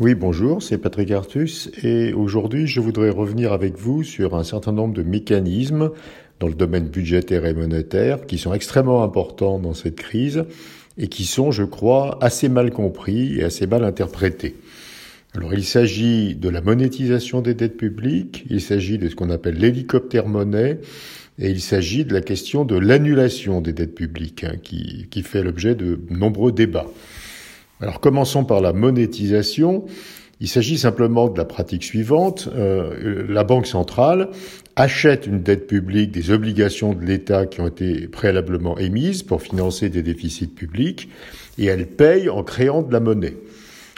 Oui, bonjour, c'est Patrick Artus et aujourd'hui je voudrais revenir avec vous sur un certain nombre de mécanismes dans le domaine budgétaire et monétaire qui sont extrêmement importants dans cette crise et qui sont, je crois, assez mal compris et assez mal interprétés. Alors il s'agit de la monétisation des dettes publiques, il s'agit de ce qu'on appelle l'hélicoptère monnaie et il s'agit de la question de l'annulation des dettes publiques hein, qui, qui fait l'objet de nombreux débats. Alors commençons par la monétisation. Il s'agit simplement de la pratique suivante. Euh, la Banque centrale achète une dette publique, des obligations de l'État qui ont été préalablement émises pour financer des déficits publics, et elle paye en créant de la monnaie.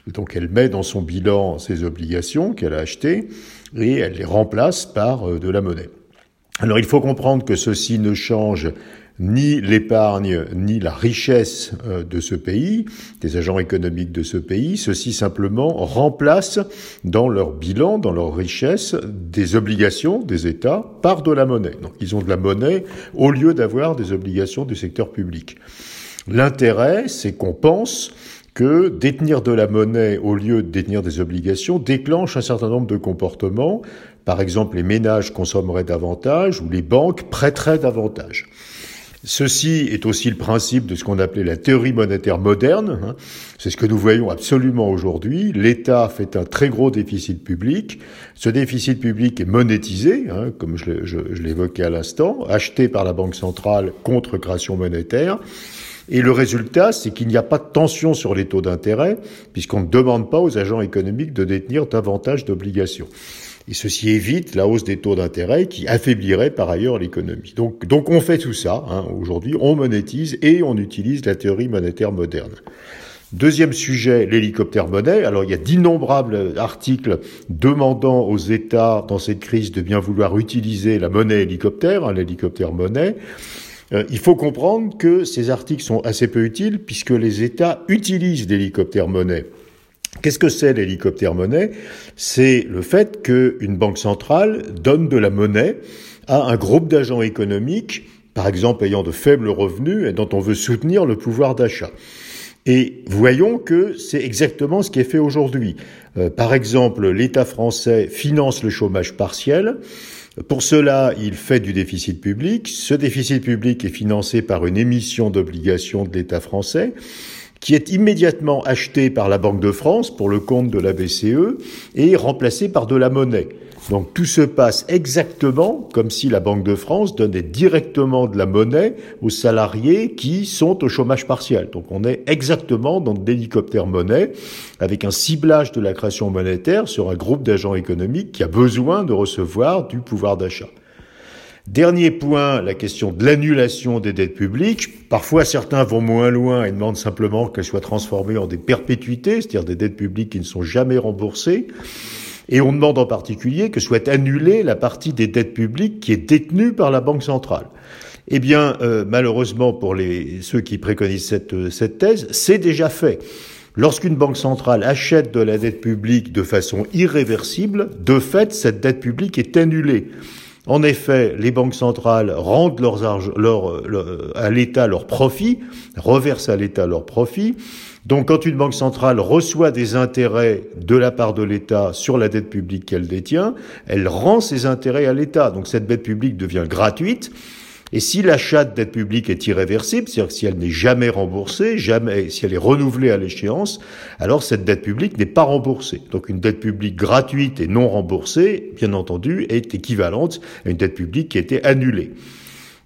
Donc elle met dans son bilan ces obligations qu'elle a achetées et elle les remplace par euh, de la monnaie. Alors il faut comprendre que ceci ne change ni l'épargne, ni la richesse euh, de ce pays, des agents économiques de ce pays. Ceux-ci simplement remplacent dans leur bilan, dans leur richesse, des obligations des États par de la monnaie. Donc ils ont de la monnaie au lieu d'avoir des obligations du secteur public. L'intérêt, c'est qu'on pense que détenir de la monnaie au lieu de détenir des obligations déclenche un certain nombre de comportements. Par exemple, les ménages consommeraient davantage ou les banques prêteraient davantage. Ceci est aussi le principe de ce qu'on appelait la théorie monétaire moderne. Hein. C'est ce que nous voyons absolument aujourd'hui. L'État fait un très gros déficit public. Ce déficit public est monétisé, hein, comme je, l'évoquais à l'instant, acheté par la Banque centrale contre création monétaire. Et le résultat, c'est qu'il n'y a pas de tension sur les taux d'intérêt, puisqu'on ne demande pas aux agents économiques de détenir davantage d'obligations. Et ceci évite la hausse des taux d'intérêt qui affaiblirait par ailleurs l'économie. Donc, donc on fait tout ça. Hein, Aujourd'hui, on monétise et on utilise la théorie monétaire moderne. Deuxième sujet, l'hélicoptère monnaie. Alors il y a d'innombrables articles demandant aux États dans cette crise de bien vouloir utiliser la monnaie hélicoptère, hein, l'hélicoptère monnaie. Euh, il faut comprendre que ces articles sont assez peu utiles puisque les États utilisent l'hélicoptère monnaie. Qu'est-ce que c'est l'hélicoptère monnaie? C'est le fait qu'une banque centrale donne de la monnaie à un groupe d'agents économiques, par exemple ayant de faibles revenus et dont on veut soutenir le pouvoir d'achat. Et voyons que c'est exactement ce qui est fait aujourd'hui. Euh, par exemple, l'État français finance le chômage partiel. Pour cela, il fait du déficit public. Ce déficit public est financé par une émission d'obligations de l'État français qui est immédiatement acheté par la Banque de France pour le compte de la BCE et remplacé par de la monnaie. Donc tout se passe exactement comme si la Banque de France donnait directement de la monnaie aux salariés qui sont au chômage partiel. Donc on est exactement dans l'hélicoptère monnaie avec un ciblage de la création monétaire sur un groupe d'agents économiques qui a besoin de recevoir du pouvoir d'achat. Dernier point, la question de l'annulation des dettes publiques. Parfois, certains vont moins loin et demandent simplement qu'elles soient transformées en des perpétuités, c'est-à-dire des dettes publiques qui ne sont jamais remboursées. Et on demande en particulier que soit annulée la partie des dettes publiques qui est détenue par la Banque centrale. Eh bien, euh, malheureusement pour les, ceux qui préconisent cette, cette thèse, c'est déjà fait. Lorsqu'une banque centrale achète de la dette publique de façon irréversible, de fait, cette dette publique est annulée. En effet, les banques centrales rendent leurs leur, à l'État leurs profits, reversent à l'État leurs profits. Donc quand une banque centrale reçoit des intérêts de la part de l'État sur la dette publique qu'elle détient, elle rend ses intérêts à l'État. Donc cette dette publique devient gratuite. Et si l'achat de dette publique est irréversible, c'est-à-dire si elle n'est jamais remboursée, jamais, si elle est renouvelée à l'échéance, alors cette dette publique n'est pas remboursée. Donc une dette publique gratuite et non remboursée, bien entendu, est équivalente à une dette publique qui a été annulée.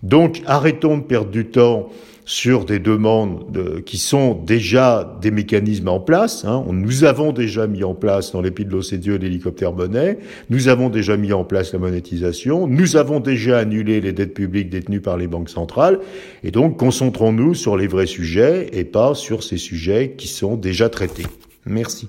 Donc arrêtons de perdre du temps sur des demandes qui sont déjà des mécanismes en place. Hein. Nous avons déjà mis en place dans les de l'OCDE l'hélicoptère monnaie, nous avons déjà mis en place la monétisation, nous avons déjà annulé les dettes publiques détenues par les banques centrales, et donc concentrons-nous sur les vrais sujets et pas sur ces sujets qui sont déjà traités. Merci.